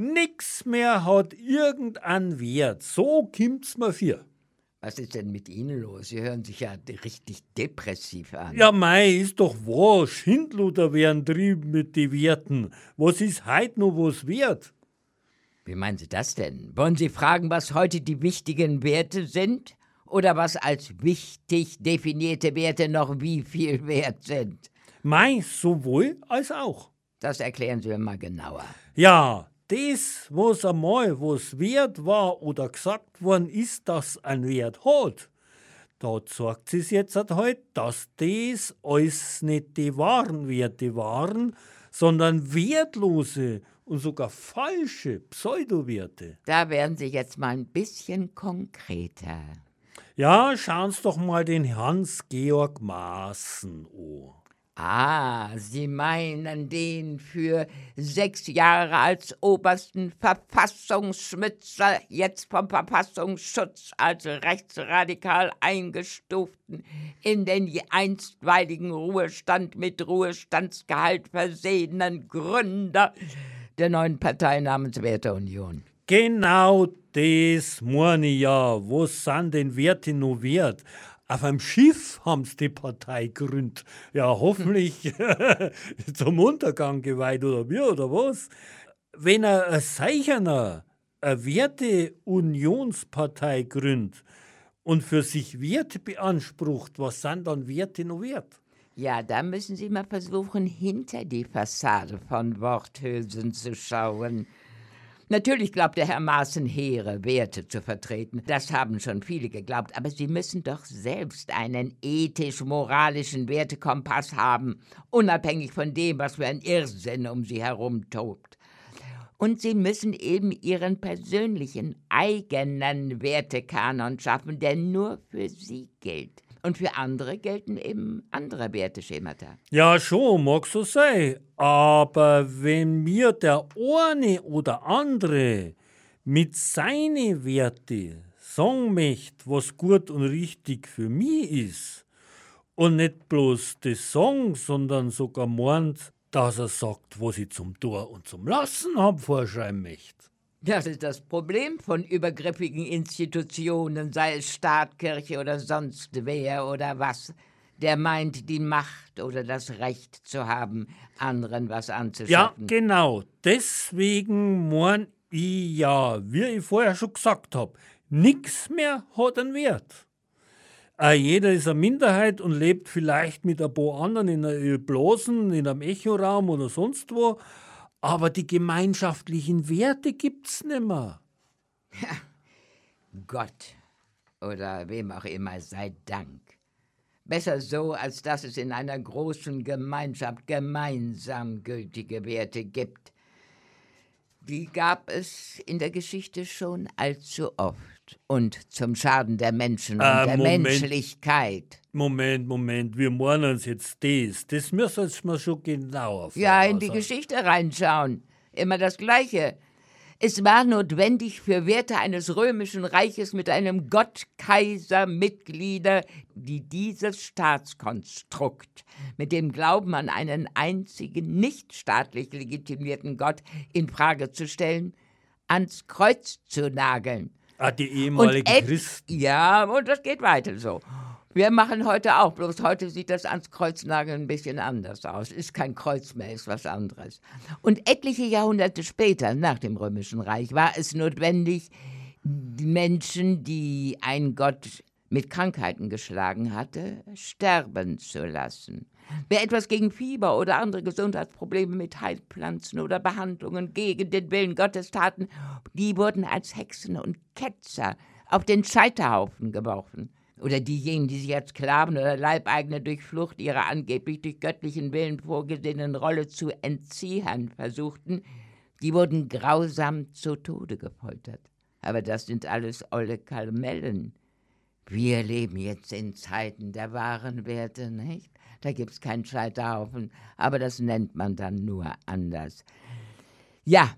Nix mehr hat irgendeinen Wert. So kimmt's mir für. Was ist denn mit Ihnen los? Sie hören sich ja richtig depressiv an. Ja, mei, ist doch wahr. Schindluder werden trieben mit den Werten. Was ist heut noch was wert? Wie meinen Sie das denn? Wollen Sie fragen, was heute die wichtigen Werte sind? Oder was als wichtig definierte Werte noch wie viel wert sind? Mei, sowohl als auch. Das erklären Sie mir mal genauer. Ja, das, was einmal was wert war oder gesagt worden ist, dass ein Wert hat, da zeigt es jetzt halt, dass das alles nicht die wahren Werte waren, sondern wertlose und sogar falsche Pseudowerte. Da werden Sie jetzt mal ein bisschen konkreter. Ja, schauen Sie doch mal den Hans-Georg Maaßen an. Ah, Sie meinen den für sechs Jahre als obersten Verfassungsschützer, jetzt vom Verfassungsschutz als rechtsradikal eingestuften, in den einstweiligen Ruhestand mit Ruhestandsgehalt versehenen Gründer der neuen Partei namens Werteunion. Genau das meine ich ja. Was sind denn Werte noch wert? Auf einem Schiff haben sie die Partei gegründet. Ja, hoffentlich zum Untergang geweiht oder wie oder was. Wenn er ein Seicherner eine Werte-Unionspartei gründet und für sich Werte beansprucht, was sind dann Werte noch wert? Ja, da müssen Sie mal versuchen, hinter die Fassade von Worthülsen zu schauen. Natürlich glaubt der Herr Maaßen hehre Werte zu vertreten. Das haben schon viele geglaubt. Aber Sie müssen doch selbst einen ethisch-moralischen Wertekompass haben, unabhängig von dem, was für ein Irrsinn um Sie herum tobt. Und Sie müssen eben Ihren persönlichen, eigenen Wertekanon schaffen, der nur für Sie gilt. Und für andere gelten eben andere Werteschemata. Ja, schon, mag so sein. Aber wenn mir der eine oder andere mit seinen Werte sagen möchte, was gut und richtig für mich ist, und nicht bloß das sagen, sondern sogar meint, dass er sagt, was ich zum Tor und zum Lassen hab vorschreiben möchte. Das ist das Problem von übergriffigen Institutionen, sei es Staat, Kirche oder sonst wer oder was, der meint, die Macht oder das Recht zu haben, anderen was anzuschaffen. Ja, genau. Deswegen mein ich ja, wie ich vorher schon gesagt habe, nichts mehr hat einen Wert. Äh, jeder ist eine Minderheit und lebt vielleicht mit ein paar anderen in einer Blasen, in einem Echoraum oder sonst wo aber die gemeinschaftlichen Werte gibt's nimmer. Ja, Gott oder wem auch immer sei Dank. Besser so, als dass es in einer großen Gemeinschaft gemeinsam gültige Werte gibt. Die gab es in der Geschichte schon allzu oft und zum Schaden der Menschen und äh, der Moment. Menschlichkeit. Moment, Moment, wir meinen uns jetzt das. Das müssen wir schon genauer Ja, in die Geschichte reinschauen. Immer das Gleiche. Es war notwendig für Werte eines römischen Reiches mit einem Gottkaiser Mitglieder, die dieses Staatskonstrukt mit dem Glauben an einen einzigen nicht staatlich legitimierten Gott in Frage zu stellen, ans Kreuz zu nageln. Ah, die ehemaligen Christen. Ja, und das geht weiter so. Wir machen heute auch, bloß heute sieht das ans Kreuznageln ein bisschen anders aus. Ist kein Kreuz mehr, ist was anderes. Und etliche Jahrhunderte später, nach dem Römischen Reich, war es notwendig, die Menschen, die ein Gott mit Krankheiten geschlagen hatte, sterben zu lassen. Wer etwas gegen Fieber oder andere Gesundheitsprobleme mit Heilpflanzen oder Behandlungen gegen den Willen Gottes taten, die wurden als Hexen und Ketzer auf den Scheiterhaufen geworfen oder diejenigen, die sich als Sklaven oder Leibeigene durch Flucht ihrer angeblich durch göttlichen Willen vorgesehenen Rolle zu entziehen versuchten, die wurden grausam zu Tode gefoltert. Aber das sind alles olle Kalmellen. Wir leben jetzt in Zeiten der wahren Werte, nicht? Da gibt's keinen Scheiterhaufen, aber das nennt man dann nur anders. Ja,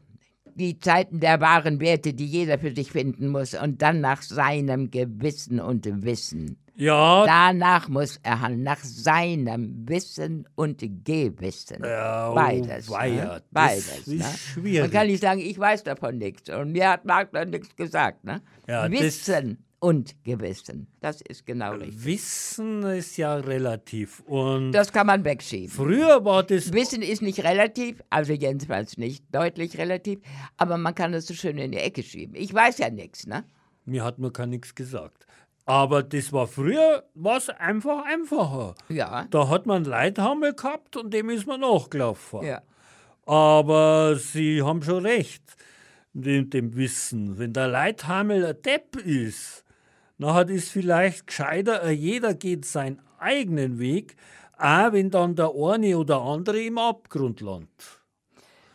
die Zeiten der wahren Werte, die jeder für sich finden muss und dann nach seinem Gewissen und Wissen. Ja, Danach muss er handeln, nach seinem Wissen und Gewissen. Ja, Beides. weia, ne? das Beides. ist ne? schwierig. Man kann nicht sagen, ich weiß davon nichts. Und mir hat Magda nichts gesagt. Ne? Ja, das- Wissen und Gewissen. Das ist genau richtig. Wissen ist ja relativ. Und Das kann man wegschieben. früher war das. Wissen ist nicht relativ, also jedenfalls nicht deutlich relativ, aber man kann es so schön in die Ecke schieben. Ich weiß ja nichts, ne? Mir hat man gar nichts gesagt. Aber das war früher was einfach einfacher. Ja. Da hat man Leithammel gehabt und dem ist man nachgelaufen. Ja. Aber Sie haben schon recht mit dem Wissen. Wenn der Leithammel ein Depp ist, nachher ist vielleicht gescheiter, äh, jeder geht seinen eigenen Weg, auch wenn dann der eine oder andere im Abgrund landet.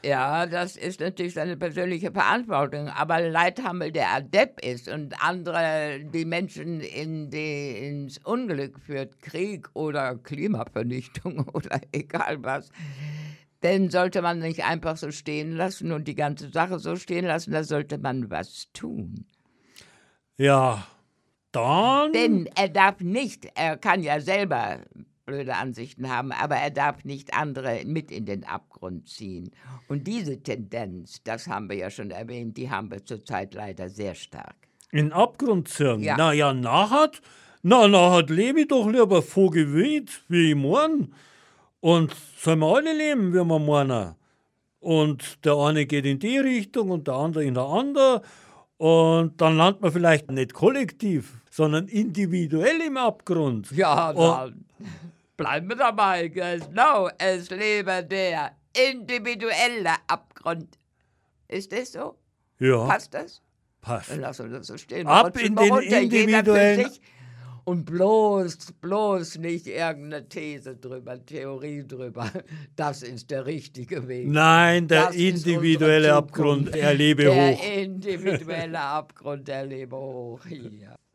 Ja, das ist natürlich seine persönliche Verantwortung. Aber Leithammel, der Adept ist und andere die Menschen in die, ins Unglück führt, Krieg oder Klimavernichtung oder egal was, den sollte man nicht einfach so stehen lassen und die ganze Sache so stehen lassen, da sollte man was tun. Ja, dann. Denn er darf nicht, er kann ja selber blöde Ansichten haben, aber er darf nicht andere mit in den Abgrund ziehen. Und diese Tendenz, das haben wir ja schon erwähnt, die haben wir zurzeit leider sehr stark. in den Abgrund ziehen. Ja. Na ja, nachher, na, nachher lebe ich doch lieber vorgewählt, wie ich mein. Und sollen wir alle leben, wie wir meinen. Und der eine geht in die Richtung und der andere in der andere. Und dann landet man vielleicht nicht kollektiv, sondern individuell im Abgrund. Ja, dann bleiben wir dabei. Genau, es lebe der individuelle Abgrund. Ist das so? Ja, Passt das? passt. Lassen wir das so stehen. Ab in den individuellen- sich. Und bloß, bloß nicht irgendeine These drüber, Theorie drüber. Das ist der richtige Weg. Nein, der Das individuelle Abgrund, Zukunft. er lebe der hoch. individuelle Abgrund, der lebe hoch hier.